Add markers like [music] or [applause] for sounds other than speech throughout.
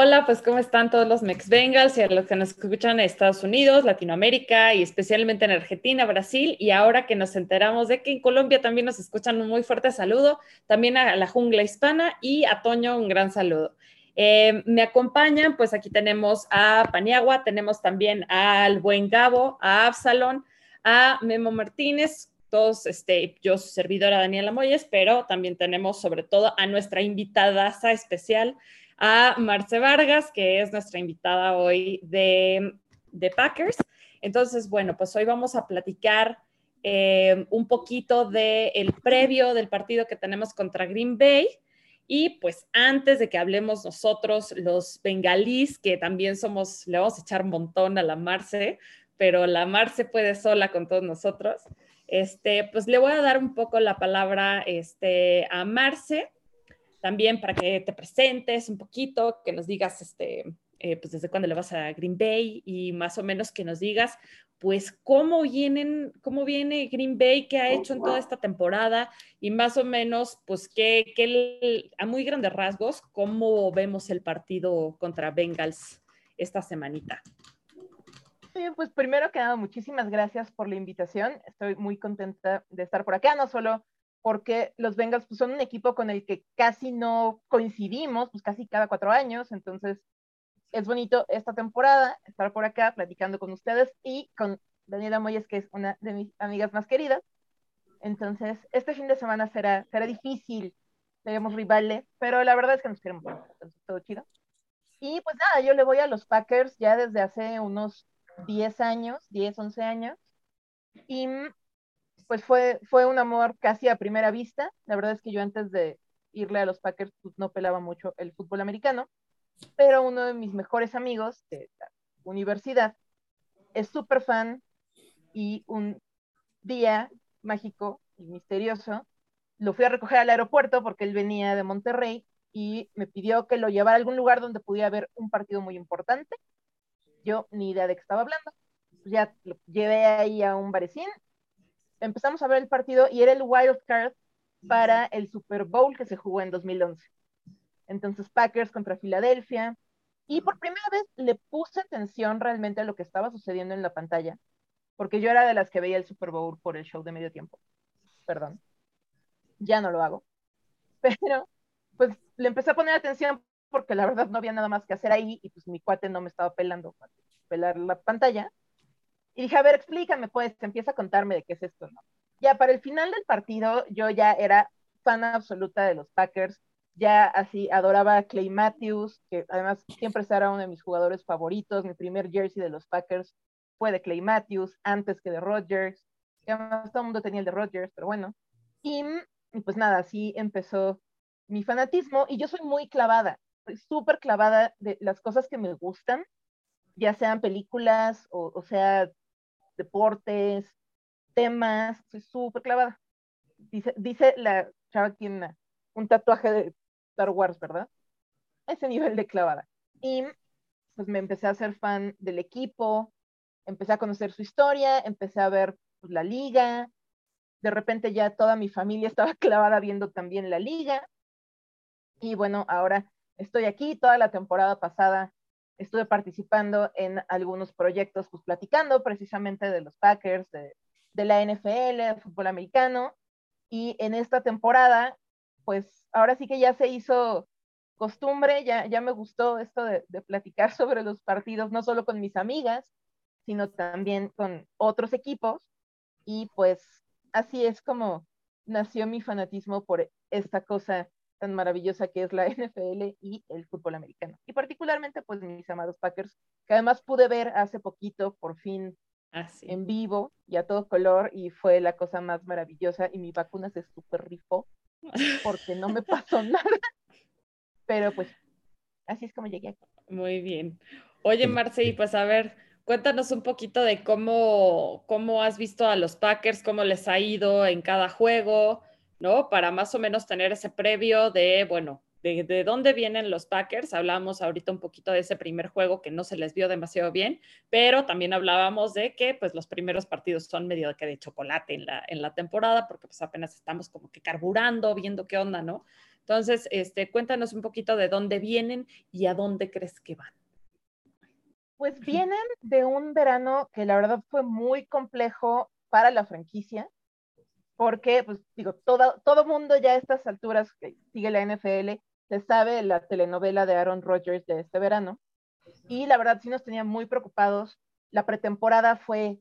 Hola, pues ¿cómo están todos los Mex Bengals y a los que nos escuchan en Estados Unidos, Latinoamérica y especialmente en Argentina, Brasil? Y ahora que nos enteramos de que en Colombia también nos escuchan un muy fuerte saludo, también a la jungla hispana y a Toño un gran saludo. Eh, me acompañan, pues aquí tenemos a Paniagua, tenemos también al buen Gabo, a Absalón, a Memo Martínez, todos, este, yo su servidora Daniela Moyes, pero también tenemos sobre todo a nuestra invitada especial, a Marce Vargas, que es nuestra invitada hoy de, Packers. Entonces, bueno, pues hoy vamos a platicar eh, un poquito del previo del partido que tenemos contra Green Bay. Y pues antes de que hablemos nosotros, los bengalís, que también somos, le vamos a echar un montón a la Marce, pero la Marce puede sola con todos nosotros. Este, pues le voy a dar un poco la palabra este, a Marce también para que te presentes un poquito, que nos digas este, eh, pues desde cuándo le vas a Green Bay y más o menos que nos digas pues cómo vienen, cómo viene Green Bay, qué ha hecho en toda esta temporada y más o menos pues qué, qué a muy grandes rasgos, cómo vemos el partido contra Bengals esta semanita. Bien, pues primero que nada, muchísimas gracias por la invitación. Estoy muy contenta de estar por acá, no solo porque los Bengals pues, son un equipo con el que casi no coincidimos, pues casi cada cuatro años, entonces es bonito esta temporada estar por acá platicando con ustedes y con Daniela Moyes, que es una de mis amigas más queridas. Entonces, este fin de semana será, será difícil, seremos rivales, pero la verdad es que nos queremos entonces todo chido. Y pues nada, yo le voy a los Packers ya desde hace unos 10 años, 10, 11 años, y pues fue, fue un amor casi a primera vista. La verdad es que yo antes de irle a los Packers pues, no pelaba mucho el fútbol americano, pero uno de mis mejores amigos de la universidad es súper fan y un día mágico y misterioso lo fui a recoger al aeropuerto porque él venía de Monterrey y me pidió que lo llevara a algún lugar donde pudiera ver un partido muy importante. Yo ni idea de qué estaba hablando. Ya lo llevé ahí a un barecín empezamos a ver el partido y era el wild card para el Super Bowl que se jugó en 2011. Entonces Packers contra Filadelfia. Y por primera vez le puse atención realmente a lo que estaba sucediendo en la pantalla, porque yo era de las que veía el Super Bowl por el show de medio tiempo. Perdón. Ya no lo hago. [laughs] Pero pues le empecé a poner atención porque la verdad no había nada más que hacer ahí y pues mi cuate no me estaba pelando pelar la pantalla. Y dije, a ver, explícame, pues, empieza a contarme de qué es esto, ¿no? Ya para el final del partido, yo ya era fan absoluta de los Packers, ya así adoraba a Clay Matthews, que además siempre será uno de mis jugadores favoritos. Mi primer jersey de los Packers fue de Clay Matthews, antes que de Rodgers. Además, todo el mundo tenía el de Rodgers, pero bueno. Y, pues nada, así empezó mi fanatismo y yo soy muy clavada, súper clavada de las cosas que me gustan, ya sean películas o, o sea deportes, temas, soy súper clavada. Dice, dice la chava tiene un tatuaje de Star Wars, ¿verdad? Ese nivel de clavada. Y pues me empecé a ser fan del equipo, empecé a conocer su historia, empecé a ver pues, la liga, de repente ya toda mi familia [laughs] estaba clavada viendo también la liga. Y bueno, ahora estoy aquí, toda la temporada pasada estuve participando en algunos proyectos, pues platicando precisamente de los Packers, de, la NFL, fútbol americano. Y en esta temporada, pues ahora sí que ya se hizo costumbre, ya, ya me gustó esto de, de platicar [laughs] sobre los partidos, no solo con mis amigas, sino también con otros equipos. Y pues así es como nació mi fanatismo por esta cosa tan maravillosa que es la [laughs] NFL y el fútbol americano. Y particularmente, pues, mis amados Packers, que además pude ver hace poquito, por fin, ah, en vivo y a todo color, y fue la cosa más maravillosa, y mi vacuna se super rifó, [laughs] porque no me pasó nada. Pero pues, así es como llegué aquí. Muy bien. Oye, Marce, pues a ver, cuéntanos un poquito de cómo, cómo has visto a los Packers, cómo les ha ido en cada juego, ¿no? Para más o menos tener ese previo de, bueno, de, dónde vienen los Packers. Hablábamos ahorita un poquito de ese primer juego que no se les vio demasiado bien, pero también hablábamos de que pues los primeros partidos son medio que de chocolate en la, en la temporada, porque pues apenas estamos como que carburando, viendo qué onda, ¿no? Entonces, este, cuéntanos un poquito de dónde vienen y a dónde crees que van. Pues vienen de un verano que la verdad fue muy complejo para la franquicia, porque, pues digo, todo, todo mundo ya a estas alturas sigue la NFL se sabe la telenovela de Aaron Rodgers de este verano. Y la verdad sí nos tenía muy preocupados. La pretemporada fue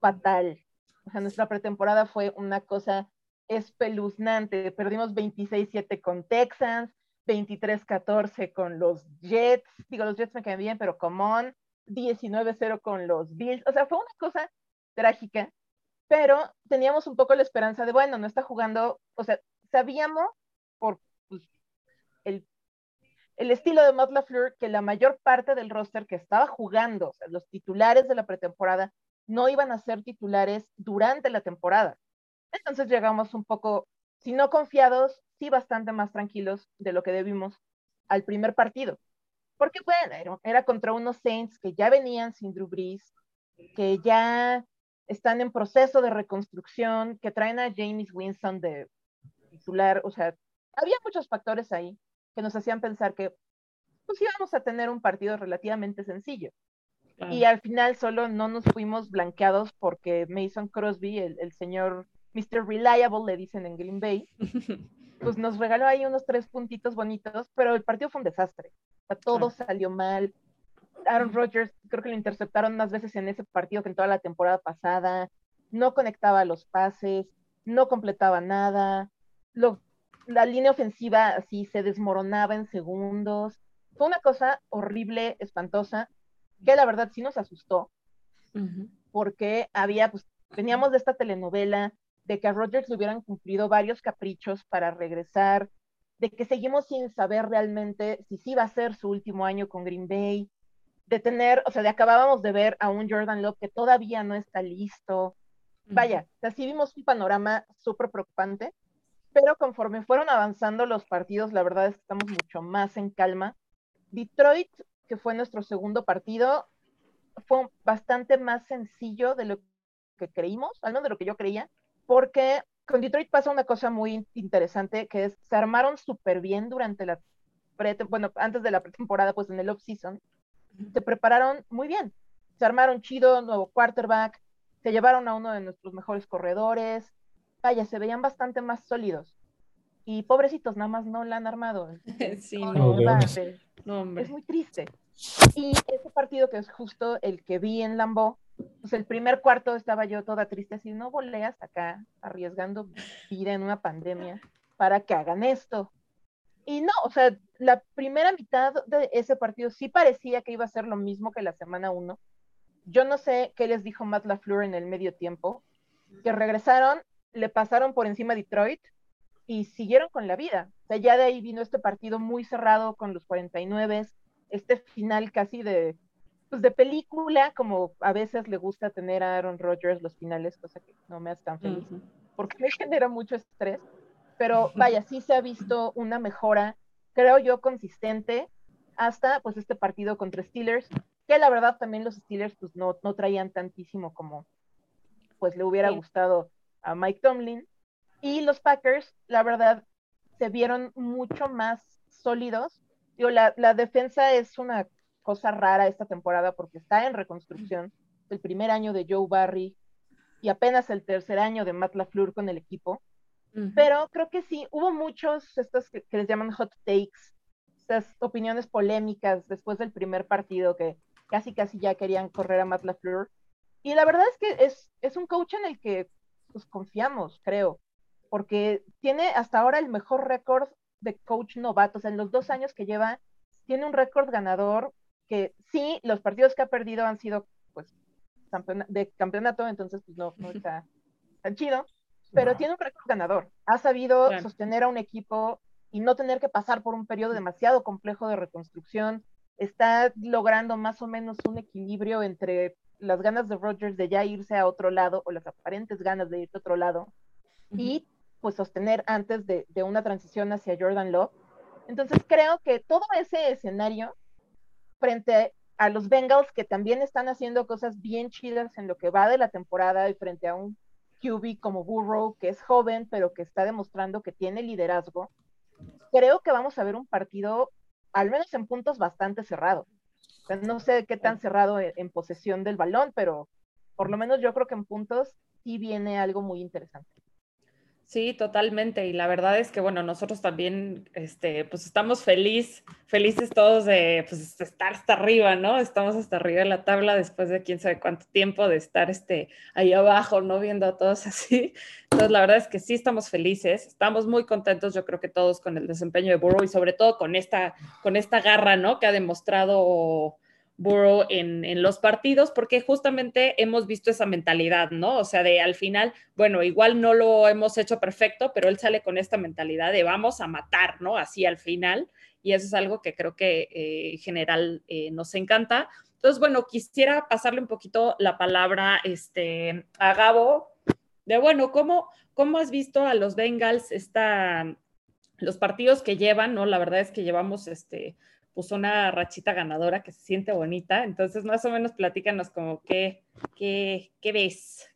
fatal. O sea, nuestra pretemporada fue una cosa espeluznante. Perdimos 26-7 con Texans, 23-14 con los Jets. Digo, los Jets me quedan bien, pero on, 19-0 con los Bills. O sea, fue una cosa trágica, pero teníamos un poco la esperanza de, bueno, no está jugando, o sea, sabíamos por pues, el, el, estilo de Matt LaFleur que la mayor parte del roster que estaba jugando, o sea, los titulares de la pretemporada, no iban a ser titulares durante la temporada. Entonces llegamos un poco, si no confiados, sí bastante más tranquilos de lo que debimos al primer partido. Porque bueno, era contra unos Saints que ya venían sin Drew Brees, que ya están en proceso de reconstrucción, que traen a James Winston de titular, o sea, había muchos factores ahí que nos hacían pensar que pues íbamos a tener un partido relativamente sencillo. Y al final solo no nos fuimos blanqueados porque Mason Crosby, el, el señor Mr. Reliable, le dicen en Green Bay, [laughs] pues nos regaló ahí unos tres puntitos bonitos, pero el partido fue un desastre. O sea, todo salió mal. Aaron Rodgers creo que lo interceptaron más veces en ese partido que en toda la temporada pasada. No conectaba los pases, no completaba nada. Lo, la línea ofensiva así se desmoronaba en segundos. Fue una cosa horrible, espantosa, que la verdad sí nos asustó, porque había, pues, veníamos de esta telenovela de que a Rodgers le hubieran cumplido varios caprichos para regresar, de que seguimos sin saber realmente si sí va a ser su último año con Green Bay, de tener, o sea, de acabábamos de ver a un Jordan Love que todavía no está listo. Vaya, o sea, sí vimos un panorama súper preocupante, pero conforme fueron avanzando los partidos, la verdad es que estamos mucho más en calma. Detroit, que fue nuestro segundo partido, fue bastante más sencillo de lo que creímos, al menos de lo que yo creía porque con Detroit pasa una cosa muy interesante, que es, se armaron súper bien durante la, bueno, antes de la pretemporada, pues en el off-season, se prepararon muy bien, se armaron chido, nuevo quarterback, se llevaron a uno de nuestros mejores corredores, vaya, se veían bastante más sólidos. Y pobrecitos, nada más no la han armado. [laughs] Sí, no, es muy triste. Y ese partido que es justo el que vi en Lambeau, pues el primer cuarto estaba yo toda triste, así, no voleas acá arriesgando vida en una pandemia para que hagan esto. Y no, o sea, la primera mitad de ese partido sí parecía que iba a ser lo mismo que la semana uno. Yo no sé qué les dijo Matt LaFleur en el medio tiempo, que regresaron, le pasaron por encima a Detroit y siguieron con la vida. O sea, ya de ahí vino este partido muy cerrado con los 49, este final casi de pues, de película, como a veces le gusta tener a Aaron Rodgers los finales, cosa que no me hace tan feliz, porque [laughs] me genera mucho estrés. Pero [laughs] vaya, sí se ha visto una mejora, creo yo, consistente hasta pues este partido contra Steelers, que la verdad también los Steelers pues no, no traían tantísimo como pues le hubiera gustado a Mike Tomlin. Y los Packers, la verdad, se vieron mucho más sólidos. Digo, la, la defensa es una cosa rara esta temporada porque está en reconstrucción. El primer año de Joe Barry y apenas el tercer año de Matt LaFleur con el equipo. Pero creo que sí, hubo muchos, estos que, les llaman hot takes, estas opiniones polémicas después del primer partido que casi casi ya querían correr a Matt LaFleur. Y la verdad es que es, es un coach en el que pues, confiamos, creo, porque tiene hasta ahora el mejor récord de coach novato. O sea, en los dos años que lleva, tiene un récord ganador que sí, los partidos que ha perdido han sido pues de campeonato, entonces pues no, no [laughs] está tan chido, pero tiene un récord ganador. Ha sabido sostener a un equipo y no tener que pasar por un periodo demasiado complejo de reconstrucción. Está logrando más o menos un equilibrio entre las ganas de Rodgers de ya irse a otro lado o las aparentes ganas de irse a otro lado y pues sostener antes de, de una transición hacia Jordan Love. Entonces creo que todo ese escenario frente a los Bengals que también están haciendo cosas bien chidas en lo que va de la temporada y frente a un QB como Burrow que es joven pero que está demostrando que tiene liderazgo. creo que vamos a ver un partido, al menos en puntos, bastante cerrado. no sé qué tan cerrado en posesión del balón, pero por lo menos yo creo que en puntos sí viene algo muy interesante. Sí, totalmente. Y la verdad es que, bueno, nosotros también, este, pues estamos feliz, felices todos de pues, estar hasta arriba, ¿no? Estamos hasta arriba de la tabla después de quién sabe cuánto tiempo de estar este, ahí abajo, ¿no? Viendo a todos [laughs] así. Entonces, la verdad es que sí estamos felices, estamos muy contentos, yo creo que todos con el desempeño de Burrow y sobre todo con esta, con esta garra, ¿no? Que ha demostrado Burrow en, los partidos, porque justamente hemos visto esa mentalidad, ¿no? O sea, de al final, bueno, igual no lo hemos hecho perfecto, pero él sale con esta mentalidad de vamos a matar, ¿no? Así al final, y eso es algo que creo que eh, en general eh, nos encanta. Entonces, bueno, quisiera pasarle un poquito la palabra este, a Gabo, de bueno, ¿cómo, cómo has visto a los Bengals esta, los partidos que llevan, ¿no? La verdad es que llevamos este puso una rachita ganadora que se siente bonita. Entonces, más o menos platícanos como qué, qué, qué ves.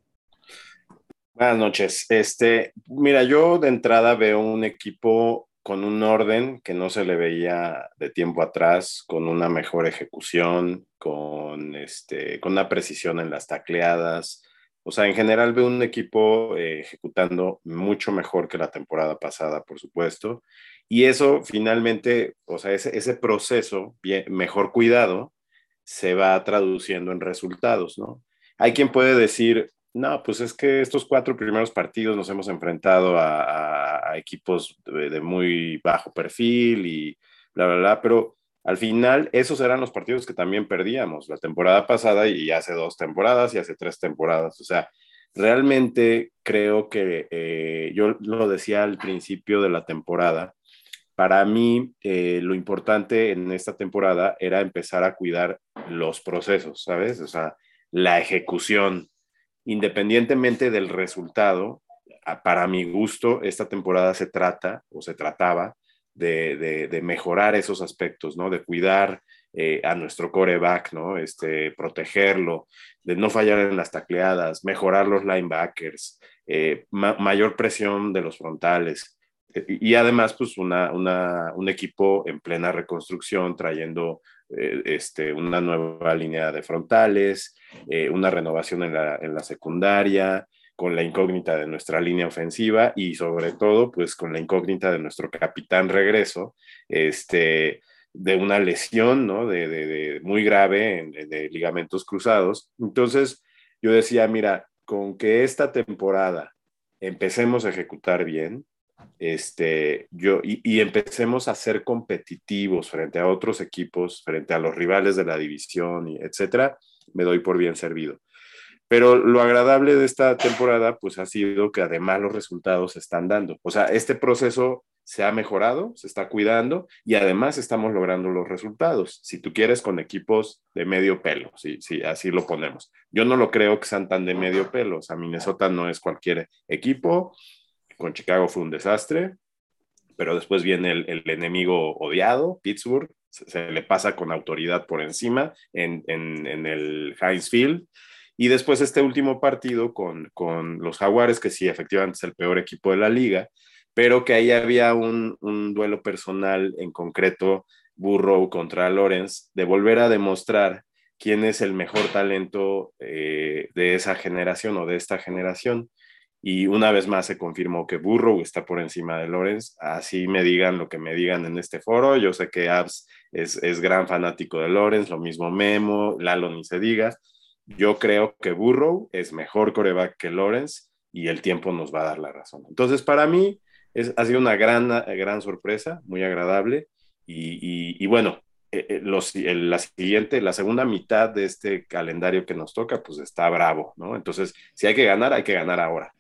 Buenas noches. Este, mira, yo de entrada veo un equipo con un orden que no se le veía de tiempo atrás, con una mejor ejecución, con, este, con una precisión en las tacleadas. O sea, en general veo un equipo eh, ejecutando mucho mejor que la temporada pasada, por supuesto. Y eso finalmente, o sea, ese, ese proceso mejor cuidado se va traduciendo en resultados, ¿no? Hay quien puede decir, no, pues es que estos cuatro primeros partidos nos hemos enfrentado a, equipos de, muy bajo perfil y bla, bla, bla, pero al final esos eran los partidos que también perdíamos la temporada pasada y hace dos temporadas y hace tres temporadas. O sea, realmente creo que eh, yo lo decía al principio de la temporada, para mí eh, lo importante en esta temporada era empezar a cuidar los procesos, ¿sabes? O sea, la ejecución, independientemente del resultado, para mi gusto, esta temporada se trata o se trataba de, mejorar esos aspectos, ¿no? De cuidar eh, a nuestro coreback, ¿no? Este, protegerlo, de no fallar en las tacleadas, mejorar los linebackers, eh, mayor presión de los frontales, y además, pues una, un equipo en plena reconstrucción, trayendo eh, este, una nueva línea de frontales, eh, una renovación en la, en la, secundaria, con la incógnita de nuestra línea ofensiva y sobre todo, pues con la incógnita de nuestro capitán regreso, este, de una lesión, ¿no? De, de, muy grave en, de ligamentos cruzados. Entonces, yo decía, mira, con que esta temporada empecemos a ejecutar bien, este, yo, y, empecemos a ser competitivos frente a otros equipos, frente a los rivales de la división, y etcétera, me doy por bien servido. Pero lo agradable de esta temporada, pues ha sido que además los resultados se están dando. O sea, este proceso se ha mejorado, se está cuidando y además estamos logrando los resultados. Si tú quieres, con equipos de medio pelo, si, sí, así lo ponemos. Yo no lo creo que sean tan de medio pelo. O sea, Minnesota no es cualquier equipo con Chicago fue un desastre, pero después viene el, enemigo odiado, Pittsburgh, se, le pasa con autoridad por encima en, el Heinz Field. Y después este último partido con, los Jaguares, que sí, efectivamente es el peor equipo de la liga, pero que ahí había un, duelo personal en concreto, Burrow contra Lawrence, de volver a demostrar quién es el mejor talento eh, de esa generación o de esta generación y una vez más se confirmó que Burrow está por encima de Lorenz. Así me digan lo que me digan en este foro. Yo sé que Abs es, gran fanático de Lorenz, lo mismo Memo, Lalo ni se diga. Yo creo que Burrow es mejor coreback que Lorenz y el tiempo nos va a dar la razón. Entonces, para mí es, ha sido una gran, gran sorpresa, muy agradable. Y, bueno, eh, eh, los, la siguiente, la segunda mitad de este calendario que nos toca, pues está bravo, ¿no? Entonces, si hay que ganar, hay que ganar ahora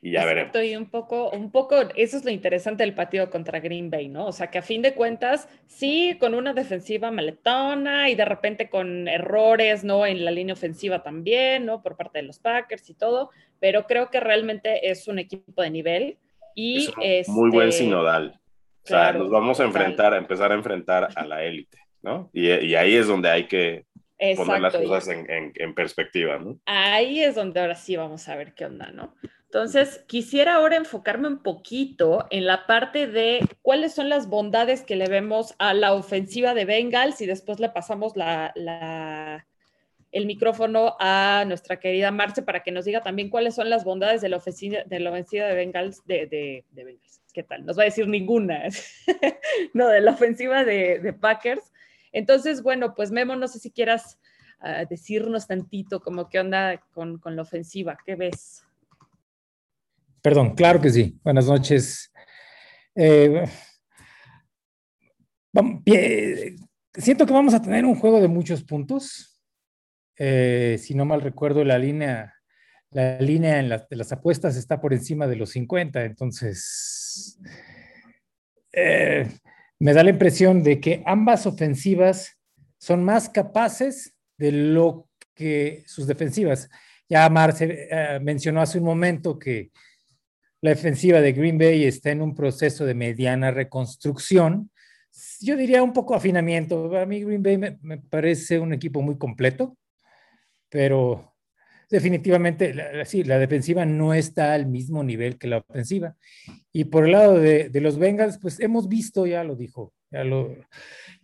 y ya veremos. Y un poco, un poco, eso es lo interesante del partido contra Green Bay, ¿no? O sea, que a fin de cuentas, sí, con una defensiva maletona y de repente con errores, ¿no? En la línea ofensiva también, ¿no? Por parte de los Packers y todo, pero creo que realmente es un equipo de nivel y es muy buen este, sinodal. o sea, nos vamos a enfrentar, a empezar a enfrentar a la élite, ¿no? Y, y ahí es donde hay que poner las cosas en, perspectiva, ¿no? Ahí es donde ahora sí vamos a ver qué onda, ¿no? Entonces, quisiera ahora enfocarme un poquito en la parte de cuáles son las bondades que le vemos a la ofensiva de Bengals y después le pasamos la, el micrófono a nuestra querida Marce para que nos diga también cuáles son las bondades de la ofensiva de, la ofensiva de Bengals, de, de, de Bengals. ¿Qué tal? Nos va a decir ninguna, [laughs] no, de la ofensiva de, Packers. Entonces, bueno, pues Memo, no sé si quieras ah, decirnos tantito como qué onda con, con la ofensiva, ¿qué ves? Perdón, claro que sí. Buenas noches. Eh, siento que vamos a tener un juego de muchos puntos. Eh, si no mal recuerdo, la línea, la línea en de las apuestas está por encima de los 50, entonces eh, me da la impresión de que ambas ofensivas son más capaces de lo que sus defensivas. Ya Marce mencionó hace un momento que la defensiva de Green Bay está en un proceso de mediana reconstrucción. Yo diría un poco afinamiento. A mí Green Bay me, parece un equipo muy completo, pero definitivamente, sí, la defensiva no está al mismo nivel que la ofensiva. Y por el lado de, los Bengals, pues hemos visto, ya lo dijo, ya lo,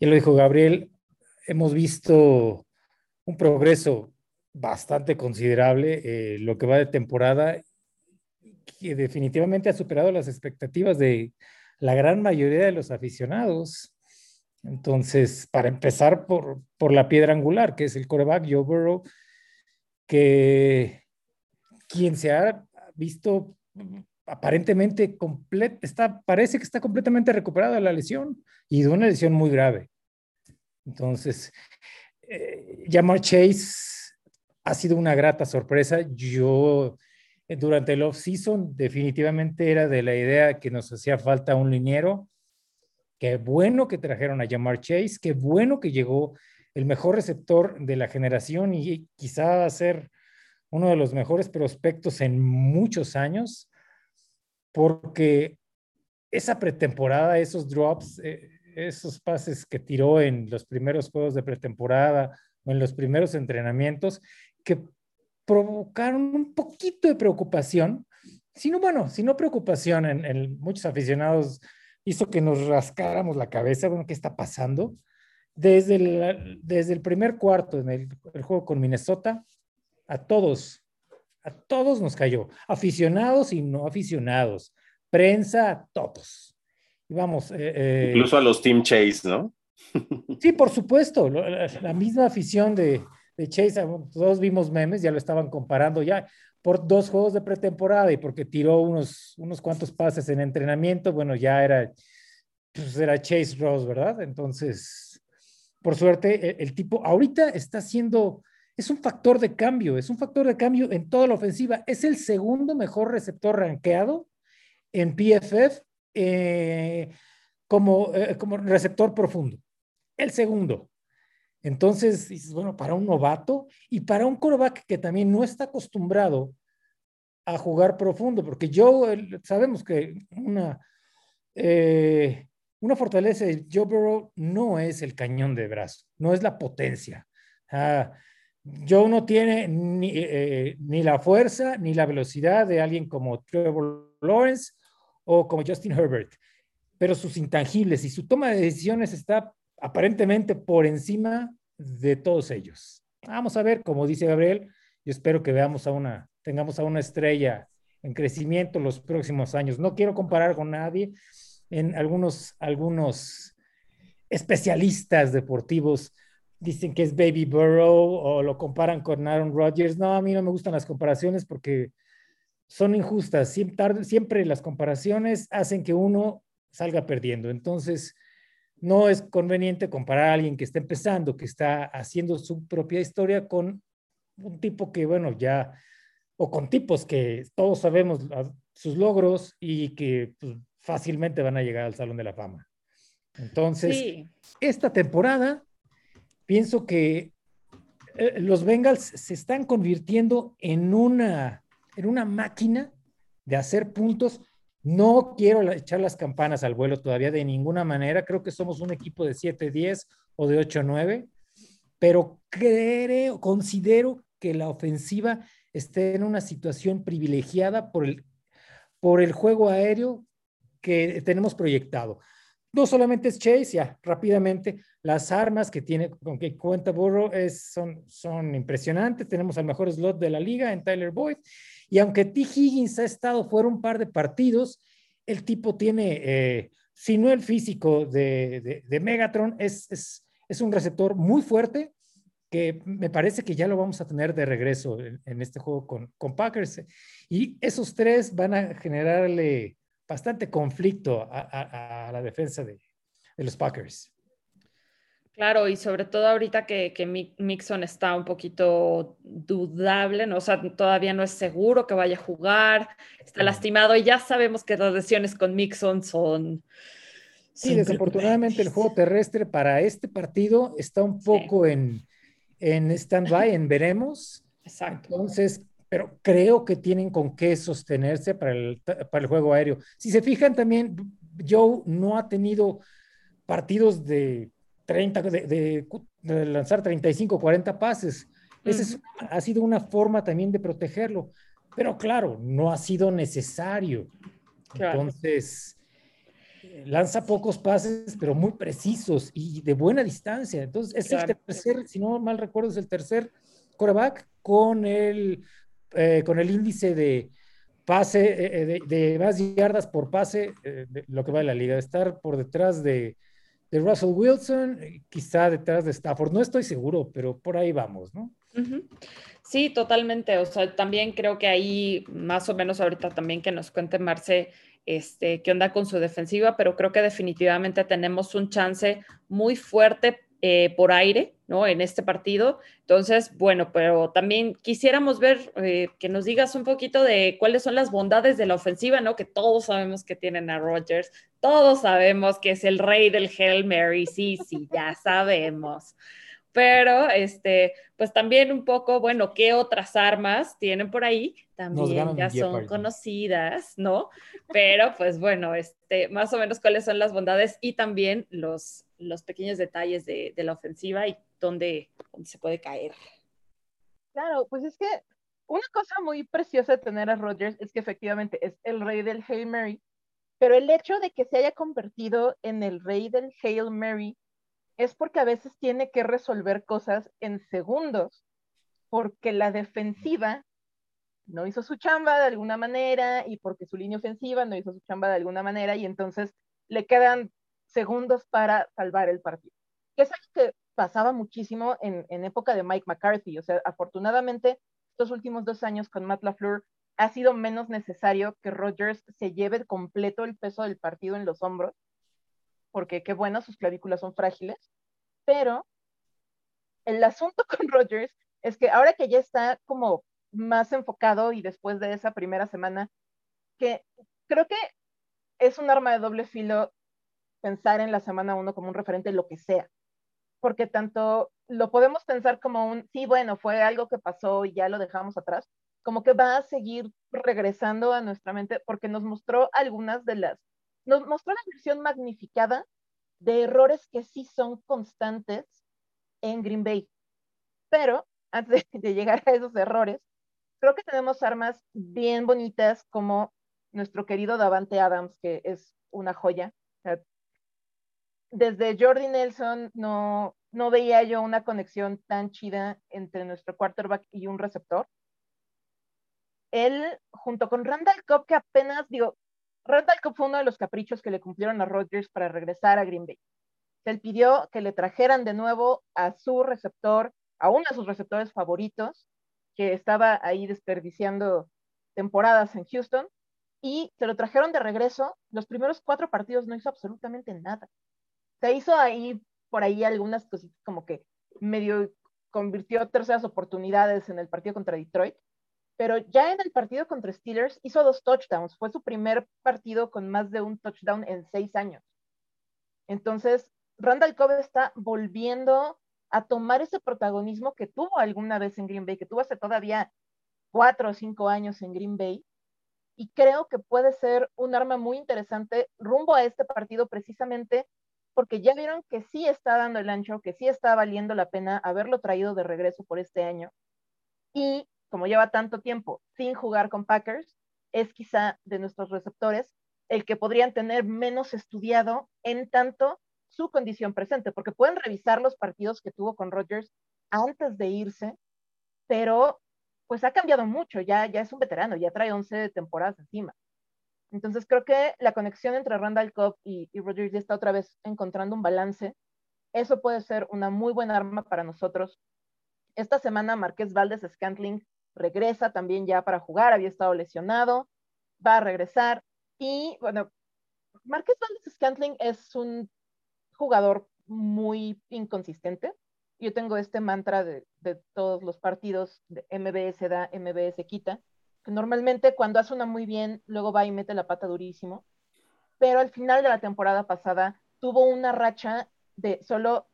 ya lo dijo Gabriel, hemos visto un progreso bastante considerable eh, lo que va de temporada que definitivamente ha superado las expectativas de la gran mayoría de los aficionados. Entonces, para empezar por, por la piedra angular, que es el coreback Joe Burrow, que quien se ha visto aparentemente completo, está, parece que está completamente recuperado de la lesión y de una lesión muy grave. Entonces, eh, Chase ha sido una grata sorpresa. Yo eh, durante el off-season definitivamente era de la idea que nos hacía falta un liniero. Qué bueno que trajeron a Jamar Chase, qué bueno que llegó el mejor receptor de la generación y quizá ser uno de los mejores prospectos en muchos años, porque esa pretemporada, esos drops, eh, esos pases que tiró en los primeros juegos de pretemporada o en los primeros entrenamientos, que provocaron un poquito de preocupación, sino bueno, sino preocupación en, muchos aficionados, hizo que nos rascáramos la cabeza, bueno, ¿qué está pasando? Desde el, desde el primer cuarto en el, juego con Minnesota, a todos, a todos nos cayó, aficionados y no aficionados, prensa, a todos. Y vamos. Eh, eh, Incluso a los Team Chase, ¿no? [laughs] sí, por supuesto, la misma afición de, de Chase, todos vimos memes, ya lo estaban comparando ya por dos juegos de pretemporada y porque tiró unos, unos cuantos pases en entrenamiento, bueno, ya era, pues era Chase Ross, ¿verdad? Entonces, por suerte, el, el tipo ahorita está haciendo, es un factor de cambio, es un factor de cambio en toda la ofensiva, es el segundo mejor receptor rankeado en PFF eh, como, eh, como receptor profundo, el segundo. Entonces, dices, bueno, para un novato y para un quarterback que también no está acostumbrado a jugar profundo, porque yo sabemos que una, eh, una fortaleza de Joe Burrow no es el cañón de brazo, no es la potencia. Ah, Joe no tiene ni, eh, ni, la fuerza ni la velocidad de alguien como Trevor Lawrence o como Justin Herbert, pero sus intangibles y su toma de decisiones está aparentemente por encima de todos ellos. Vamos a ver, como dice Gabriel, yo espero que veamos a una, tengamos a una estrella en crecimiento los próximos años. No quiero comparar con nadie. En algunos, algunos especialistas deportivos dicen que es Baby Burrow o lo comparan con Aaron Rodgers. No, a mí no me gustan las comparaciones porque son injustas. Siempre, las comparaciones hacen que uno salga perdiendo. Entonces, no es conveniente comparar a alguien que está empezando, que está haciendo su propia historia con un tipo que, bueno, ya, o con tipos que todos sabemos sus logros y que pues, fácilmente van a llegar al Salón de la Fama. Entonces, esta temporada, pienso que eh, los Bengals se están convirtiendo en una, en una máquina de hacer puntos no quiero echar las campanas al vuelo todavía de ninguna manera. Creo que somos un equipo de 7-10 o de 8-9. pero creo, considero que la ofensiva esté en una situación privilegiada por el, por el juego aéreo que tenemos proyectado. No solamente es Chase, ya rápidamente, las armas que tiene, con que cuenta Burrow es, son, son impresionantes. Tenemos al mejor slot de la liga en Tyler Boyd. Y aunque T. Higgins ha estado fuera un par de partidos, el tipo tiene, eh, si no el físico de, de, Megatron, es, es, es, un receptor muy fuerte que me parece que ya lo vamos a tener de regreso en, este juego con, con, Packers. Y esos tres van a generarle bastante conflicto a, a, la defensa de, de los Packers. Claro, y sobre todo ahorita que, que, Mixon está un poquito dudable, ¿no? o sea, todavía no es seguro que vaya a jugar, está lastimado y ya sabemos que las lesiones con Mixon son... Sí, desafortunadamente el juego terrestre para este partido está un poco en, en stand-by, en veremos. Exacto. Entonces, pero creo que tienen con qué sostenerse para el, para el juego aéreo. Si se fijan también, Joe no ha tenido partidos de 30, de, lanzar 35, 40 pases. Esa ha sido una forma también de protegerlo. Pero claro, no ha sido necesario. Entonces, lanza pocos pases, pero muy precisos y de buena distancia. Entonces, es el tercer, si no mal recuerdo, es el tercer coreback con el, eh, con el índice de pase, eh, eh, de, más yardas por pase, de lo que va en la liga, de estar por detrás de, de Russell Wilson, quizá detrás de Stafford. No estoy seguro, pero por ahí vamos, ¿no? Sí, totalmente. O sea, también creo que ahí, más o menos ahorita también que nos cuente Marce este, qué onda con su defensiva, pero creo que definitivamente tenemos un chance muy fuerte eh, por aire, ¿no? En este partido. Entonces, bueno, pero también quisiéramos ver eh, que nos digas un poquito de cuáles son las bondades de la ofensiva, ¿no? Que todos sabemos que tienen a Rodgers, todos sabemos que es el rey del Hail Mary, sí, sí, ya sabemos pero este, pues también un poco, bueno, ¿qué otras armas tienen por ahí? También ya son conocidas, ¿no? Pero pues bueno, este, más o menos cuáles son las bondades y también los, los pequeños detalles de, la ofensiva y dónde, dónde, se puede caer. Claro, pues es que una cosa muy preciosa de tener a Rodgers es que efectivamente es el rey del Hail Mary, pero el hecho de que se haya convertido en el rey del Hail Mary es porque a veces tiene que resolver cosas en segundos, porque la defensiva no hizo su chamba de alguna manera y porque su línea ofensiva no hizo su chamba de alguna manera y entonces le quedan segundos para salvar el partido. Que es algo que pasaba muchísimo en, en época de Mike McCarthy. O sea, afortunadamente, estos últimos dos años con Matt LaFleur ha sido menos necesario que Rodgers se lleve completo el peso del partido en los hombros porque qué bueno, sus clavículas son frágiles, pero el asunto [laughs] con Rogers es que ahora que ya está como más enfocado y después de esa primera semana, que creo que es un arma de doble filo pensar en la semana uno como un referente lo que sea, porque tanto lo podemos pensar como un, sí, bueno, fue algo que pasó y ya lo dejamos atrás, como que va a seguir regresando a nuestra mente porque nos mostró algunas de las nos mostró la versión magnificada de errores que sí son constantes en Green Bay. Pero antes de llegar a esos errores, creo que tenemos armas bien bonitas como nuestro querido Davante Adams, que es una joya. Desde Jordi Nelson no, no veía yo una conexión tan chida entre nuestro quarterback y un receptor. Él, junto con Randall Cobb, que apenas, digo, Randall Cobb fue uno de los caprichos que le cumplieron a Rodgers para regresar a Green Bay. Él pidió que le trajeran de nuevo a su receptor, a uno de sus receptores favoritos, que estaba ahí desperdiciando temporadas en Houston, y se lo trajeron de regreso. Los primeros cuatro partidos no hizo absolutamente nada. Se hizo ahí, por ahí algunas cositas como que medio convirtió terceras oportunidades en el partido contra Detroit, pero ya en el partido contra Steelers hizo dos touchdowns. Fue su primer partido con más de un touchdown en seis años. Entonces, Randall Cobb está volviendo a tomar ese protagonismo que tuvo alguna vez en Green Bay, que tuvo hace todavía cuatro o cinco años en Green Bay. Y creo que puede ser un arma muy interesante rumbo a este partido precisamente porque ya vieron que sí está dando el ancho, que sí está valiendo la pena haberlo traído de regreso por este año. Y como lleva tanto tiempo sin jugar con Packers, es quizá de nuestros receptores el que podrían tener menos estudiado en tanto su condición presente, porque pueden revisar los partidos que tuvo con Rodgers antes de irse, pero pues ha cambiado mucho, ya, ya es un veterano, ya trae 11 temporadas encima. Entonces creo que la conexión entre Randall Cobb y, y Rodgers ya está otra vez encontrando un balance. Eso puede ser una muy buena arma para nosotros. Esta semana Marqués Valdez Scantling regresa también ya para jugar, había estado lesionado, va a regresar. Y bueno, Marqués Valdez Scantling es un jugador muy inconsistente. Yo tengo este mantra de, todos los partidos de MBS da, MBS quita, normalmente cuando hace una muy bien, luego va y mete la pata durísimo. Pero al final de la temporada pasada tuvo una racha de solo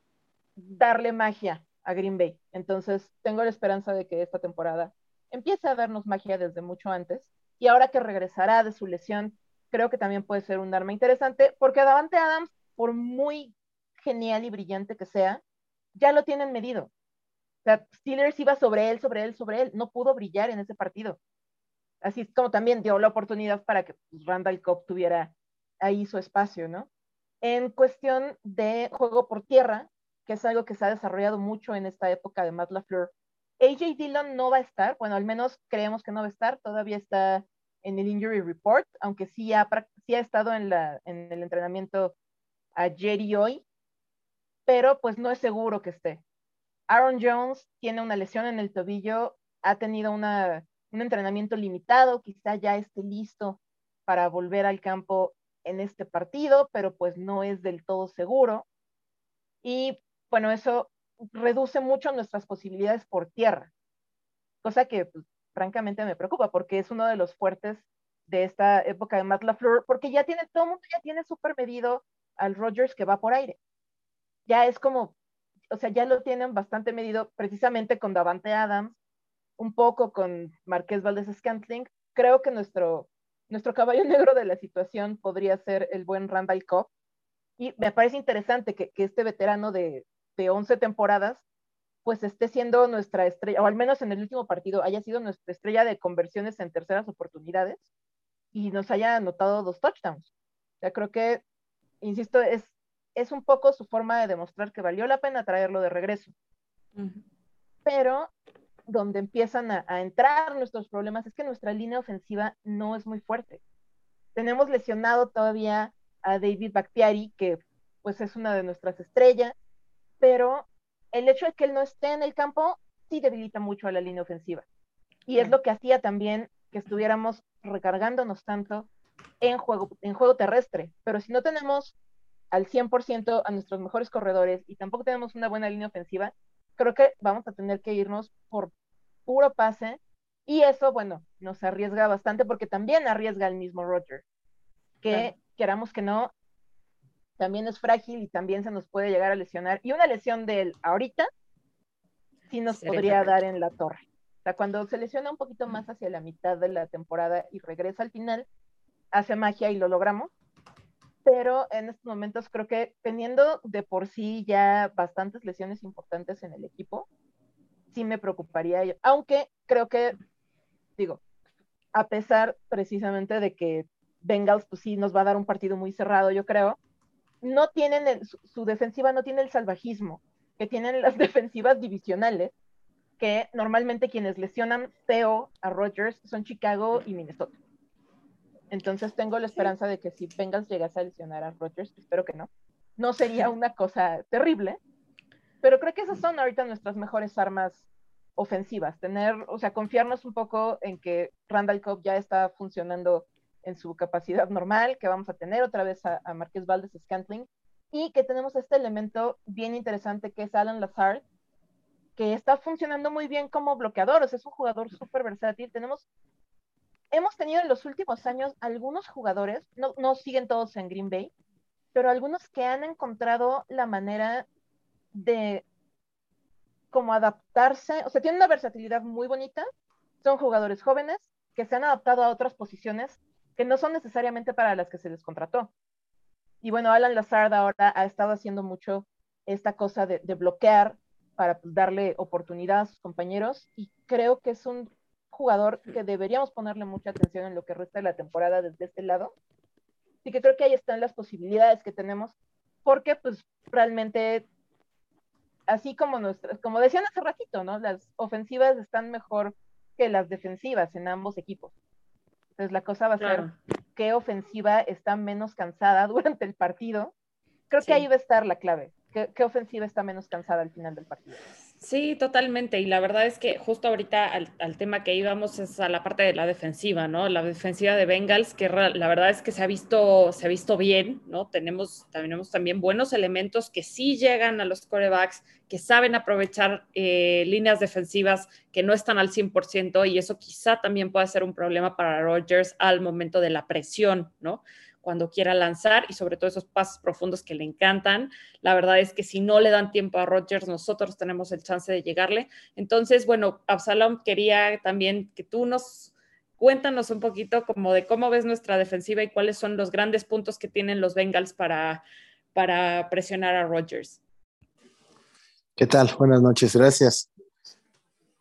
darle magia a Green Bay. Entonces tengo la esperanza de que esta temporada empiece a darnos magia desde mucho antes. Y ahora que regresará de su lesión, creo que también puede ser un arma interesante, porque Davante Adams, por muy genial y brillante que sea, ya lo tienen medido. O sea, Steelers iba sobre él, sobre él, sobre él. No pudo brillar en ese partido. Así como también dio la oportunidad para que pues, Randall Cobb tuviera ahí su espacio, ¿no? En cuestión de juego por tierra, que es algo que se ha desarrollado mucho en esta época de Matt LaFleur, AJ Dillon no va a estar, bueno, al menos creemos que no va a estar, todavía está en el injury report, aunque sí ha, sí ha estado en, en el entrenamiento ayer y hoy, pero pues no es seguro que esté. Aaron Jones tiene una lesión en el tobillo, ha tenido una, un entrenamiento limitado, quizá ya esté listo para volver al campo en este partido, pero pues no es del todo seguro. Y bueno, eso reduce mucho nuestras posibilidades por tierra, cosa que pues, francamente me preocupa porque es uno de los fuertes de esta época de Matt porque ya tiene, todo el mundo ya tiene súper medido al Rogers que va por aire. Ya es como, o sea, ya lo tienen bastante medido precisamente con Davante Adams, un poco con Marqués Valdés Scantling. Creo que nuestro, nuestro caballo [laughs] negro de la situación podría ser el buen Randall Cobb. Y me parece interesante que, que este veterano de, de 11 temporadas, pues esté siendo nuestra estrella, o al menos en el último partido haya sido nuestra estrella de conversiones en terceras oportunidades y nos haya anotado dos touchdowns. Ya creo que, insisto, es, es un poco su forma de demostrar que valió la pena traerlo de regreso. Pero donde empiezan a, a, entrar nuestros problemas es que nuestra línea ofensiva no es muy fuerte. Tenemos lesionado todavía a David Bakhtiari, que pues es una de nuestras estrellas, pero el hecho de que él no esté en el campo sí debilita mucho a la línea ofensiva. Y es lo que hacía también que estuviéramos recargándonos tanto en juego, en juego terrestre. Pero si no tenemos al 100% a nuestros mejores corredores y tampoco tenemos una buena línea ofensiva, creo que vamos a tener que irnos por puro pase. Y eso, bueno, nos arriesga bastante porque también arriesga el mismo Roger, que queramos que no, también es frágil y también se nos puede llegar a lesionar. Y una lesión de él ahorita sí nos podría dar en la torre. O sea, cuando se lesiona un poquito más hacia la mitad de la temporada y regresa al final, hace magia y lo logramos. Pero en estos momentos creo que teniendo de por sí ya bastantes lesiones importantes en el equipo, sí me preocuparía. Aunque creo que, digo, a pesar precisamente de que Bengals, pues sí nos va a dar un partido muy cerrado, yo creo, no tienen, su, defensiva no tiene el salvajismo que tienen las [laughs] defensivas divisionales, que normalmente quienes lesionan feo a Rodgers son Chicago y Minnesota. Entonces tengo la esperanza de que si Bengals llegase a lesionar a Rodgers, espero que no, no sería [laughs] una cosa terrible, pero creo que esas son ahorita nuestras mejores armas ofensivas, tener, o sea, confiarnos un poco en que Randall Cobb ya está funcionando en su capacidad normal, que vamos a tener otra vez a, a Marqués Valdez Scantling, y que tenemos este elemento bien interesante que es Alan Lazard, que está funcionando muy bien como bloqueador, o sea, es un jugador súper versátil. Tenemos, hemos tenido en los últimos años algunos jugadores, no, no siguen todos en Green Bay, pero algunos que han encontrado la manera de como adaptarse, o sea, tienen una versatilidad muy bonita, son jugadores jóvenes que se han adaptado a otras posiciones que no son necesariamente para las que se les contrató. Y bueno, Alan Lazard ahora ha estado haciendo mucho esta cosa de, bloquear para pues, darle oportunidad a sus compañeros y creo que es un jugador que deberíamos ponerle mucha atención en lo que resta de la temporada desde este lado. Así que creo que ahí están las posibilidades que tenemos, porque pues realmente, así como nuestras, como decían hace ratito, ¿no? Las ofensivas están mejor que las defensivas en ambos equipos. Entonces la cosa va a ser qué ofensiva está menos cansada [laughs] durante el partido. Creo que ahí va a estar la clave. ¿Qué, ofensiva está menos cansada al final del partido? Sí, totalmente. Y la verdad es que justo ahorita al, tema que íbamos es a la parte de la defensiva, ¿no? La defensiva de Bengals, que la verdad es que se ha visto, se ha visto bien, ¿no? Tenemos, tenemos también buenos elementos que sí llegan a los corebacks, que saben aprovechar eh, líneas defensivas que no están al 100% y eso quizá también puede ser un problema para Rodgers al momento de la presión, ¿no? Cuando quiera lanzar y sobre todo esos pasos profundos que le encantan. La verdad es que si no le dan tiempo a Rodgers, nosotros tenemos el chance de llegarle. Entonces, bueno, Absalom quería también que tú nos cuéntanos un poquito como de cómo ves nuestra defensiva y cuáles son los grandes puntos que tienen los Bengals para, para presionar a Rodgers. ¿Qué tal? Buenas noches, gracias.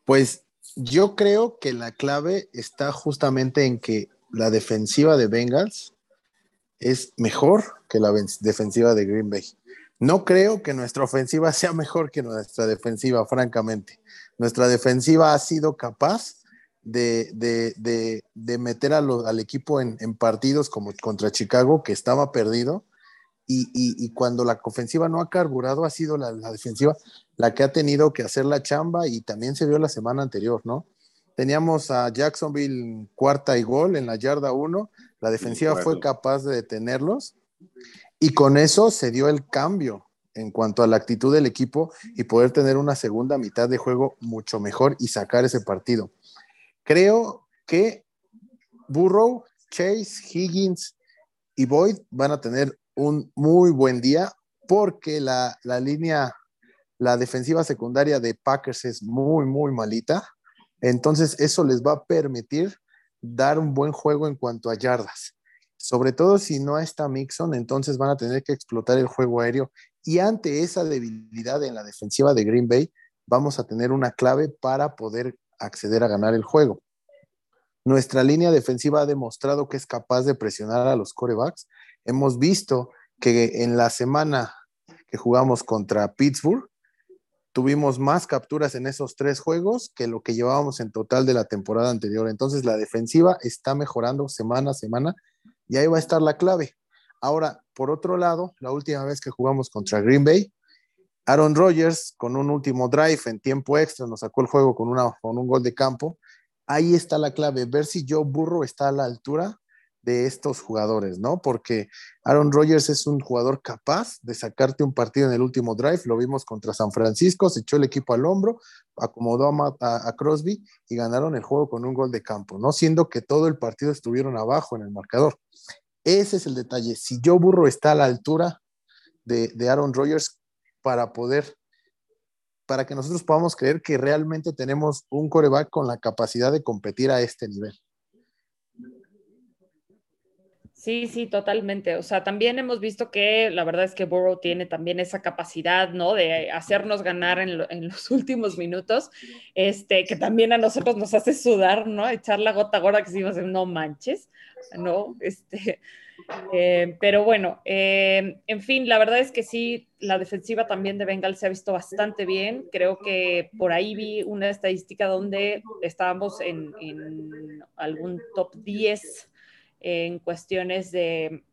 Pues yo creo que la clave está justamente en que la defensiva de Bengals es mejor que la defensiva de Green Bay. No creo que nuestra ofensiva [laughs] sea mejor que nuestra defensiva, francamente. Nuestra defensiva ha sido capaz de, meter al equipo en, partidos como contra Chicago, que estaba perdido, y, cuando la ofensiva no ha carburado, ha sido la, defensiva la que ha tenido que hacer la chamba, y también se vio la semana anterior, ¿no? Teníamos a Jacksonville cuarta y gol en la yarda 1, la defensiva fue capaz de detenerlos y con eso se dio el cambio en cuanto a la actitud del equipo y poder tener una segunda mitad de juego mucho mejor y sacar ese partido. Creo que Burrow, Chase, Higgins y Boyd van a tener un muy buen día porque la, la línea, la defensiva secundaria de Packers es muy, muy malita. Entonces eso les va a permitir dar un buen juego en cuanto a yardas. Sobre todo si no está Mixon, entonces van a tener que explotar el juego aéreo. Y ante esa debilidad en la defensiva de Green Bay, vamos a tener una clave para poder acceder a ganar el juego. Nuestra línea defensiva ha demostrado que es capaz de presionar a los corebacks. Hemos visto que en la semana que jugamos contra Pittsburgh, tuvimos más capturas en esos tres juegos que lo que llevábamos en total de la temporada anterior. Entonces la defensiva está mejorando semana a semana y ahí va a estar la clave. Ahora, por otro lado, la última vez que jugamos contra Green Bay, Aaron Rodgers con un último drive en tiempo extra nos sacó el juego con, una, con un gol de campo. Ahí está la clave, ver si Joe Burro está a la altura de estos jugadores, ¿no? Porque Aaron Rodgers es un jugador capaz de sacarte un partido en el último drive, lo vimos contra San Francisco, se echó el equipo al hombro, acomodó a, Crosby y ganaron el juego con un gol de campo, ¿no? Siendo que todo el partido estuvieron abajo en el marcador. Ese es el detalle. Si Joe Burro está a la altura de, de Aaron Rodgers para poder, para que nosotros podamos creer que realmente tenemos un coreback con la capacidad de competir a este nivel. Sí, sí, totalmente. O sea, también hemos visto que la verdad es que Burrow tiene también esa capacidad, ¿no? De hacernos ganar en, los [laughs] últimos minutos, este, que también a nosotros nos hace sudar, ¿no? Echar la gota gorda que decimos, no manches, ¿no? Este, eh, pero bueno, eh, en fin, la verdad es que sí, la defensiva también de Bengal se ha visto bastante bien. Creo que por ahí vi una estadística donde estábamos en, en algún top 10 en cuestiones de,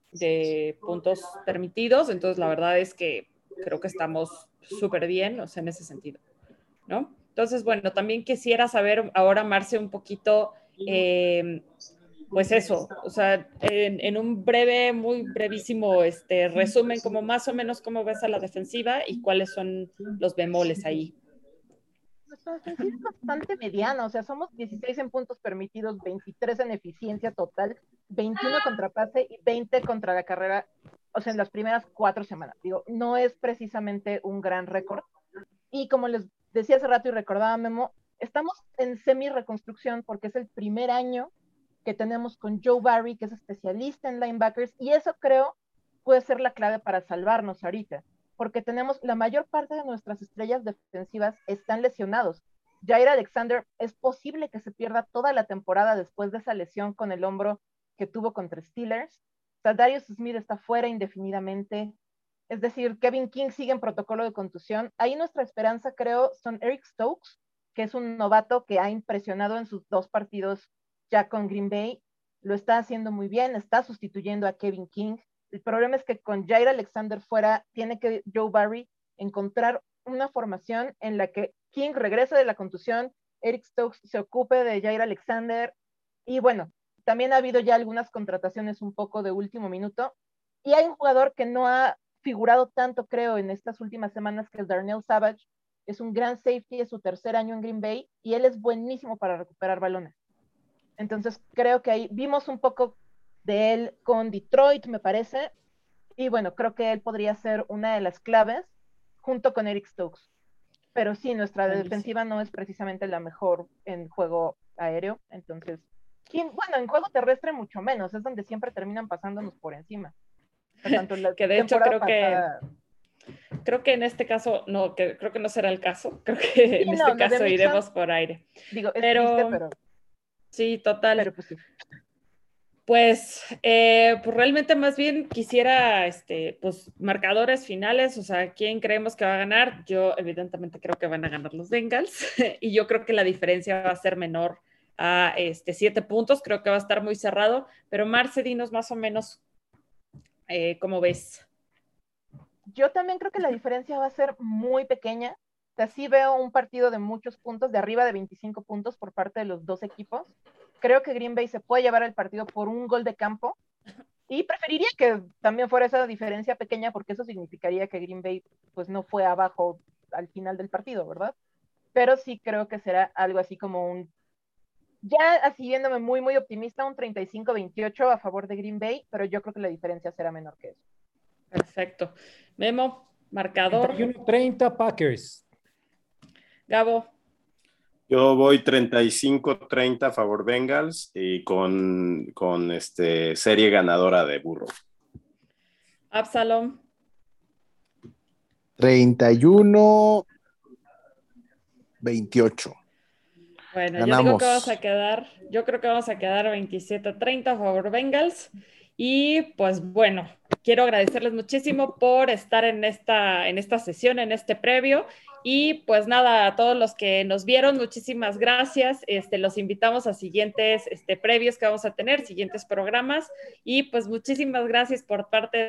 puntos permitidos. Entonces, la verdad es que creo que estamos súper bien, o sea, en ese sentido, ¿no? Entonces, bueno, también quisiera saber ahora, Marce, un poquito, em, pues eso, o sea, en, un breve, muy brevísimo este, resumen, como más o menos cómo ves a la defensiva y cuáles son los bemoles ahí es bastante mediana, o sea, somos 16 en puntos permitidos, 23 en eficiencia total, 21 contra pase y 20 contra la carrera, o sea, en las primeras cuatro semanas. Digo, no es precisamente un gran récord. Y como les decía hace rato y recordaba Memo, estamos en semi-reconstrucción porque es el primer año que tenemos con Joe Barry, que es especialista en linebackers, y eso creo puede ser la clave para salvarnos ahorita, porque tenemos la mayor parte de nuestras estrellas defensivas están lesionados. Jair Alexander es posible que se pierda toda la temporada después de esa lesión con el hombro que tuvo contra Steelers. Darius Smith está fuera indefinidamente. Es decir, Kevin King sigue en protocolo de contusión. Ahí nuestra esperanza, creo, son Eric Stokes, que es un novato que ha impresionado en sus dos partidos ya con Green Bay. Lo está haciendo muy bien, está sustituyendo a Kevin King. El problema es que con Jair Alexander fuera, tiene que Joe Barry encontrar una formación en la que King regrese de la contusión, Eric Stokes se ocupe de Jair Alexander. Y bueno, también ha habido ya algunas contrataciones un poco de último minuto. Y hay un jugador que no ha figurado tanto, creo, en estas últimas semanas, que es Darnell Savage. Es un gran safety, es su tercer año en Green Bay y él es buenísimo para recuperar balones. Entonces, creo que ahí vimos un poco de él con Detroit, me parece. Y bueno, creo que él podría ser una de las claves junto con Eric Stokes. Pero sí, nuestra defensiva no es precisamente la mejor en juego aéreo. Entonces, bueno, en juego terrestre mucho menos, es donde siempre terminan pasándonos por encima. [laughs] que de hecho creo que creo que en este caso no, que creo que no será el caso. [laughs] Creo que en este caso iremos por aire. Digo, es pero, pero, sí, total. Pero pues sí. Pues, eh, pues realmente más bien quisiera, este, pues marcadores finales, o sea, ¿quién creemos que va a ganar? Yo evidentemente creo que van a ganar los Bengals [laughs] y yo creo que la diferencia va a ser menor a este, siete puntos, creo que va a estar muy cerrado, pero Marce, dinos más o menos eh, cómo ves. Yo también creo que la diferencia va a ser muy pequeña. O sea, sí veo un partido de muchos puntos, de arriba de 25 puntos por parte de los dos equipos. Creo que Green Bay se puede llevar el partido por un gol de campo y preferiría que también fuera esa diferencia pequeña porque eso significaría que Green Bay pues no fue abajo al final del partido, ¿verdad? Pero sí creo que será algo así como un ya así viéndome muy, muy optimista, un 35-28 a favor de Green Bay, pero yo creo que la diferencia será menor que eso. Perfecto. Memo, marcador. 31-30 Packers. Gabo. Yo voy 35-30 a favor Bengals y con, con este, serie ganadora de burro. Absalom. 31-28. Bueno, yo digo que vamos a quedar, yo creo que vamos a quedar 27-30 a favor Bengals. Y pues bueno, quiero agradecerles muchísimo por estar en esta, en esta sesión, en este previo. Y pues nada, a todos los que nos vieron, muchísimas gracias. Este, los invitamos a siguientes este, previos que vamos a tener, siguientes programas. Y pues muchísimas gracias por parte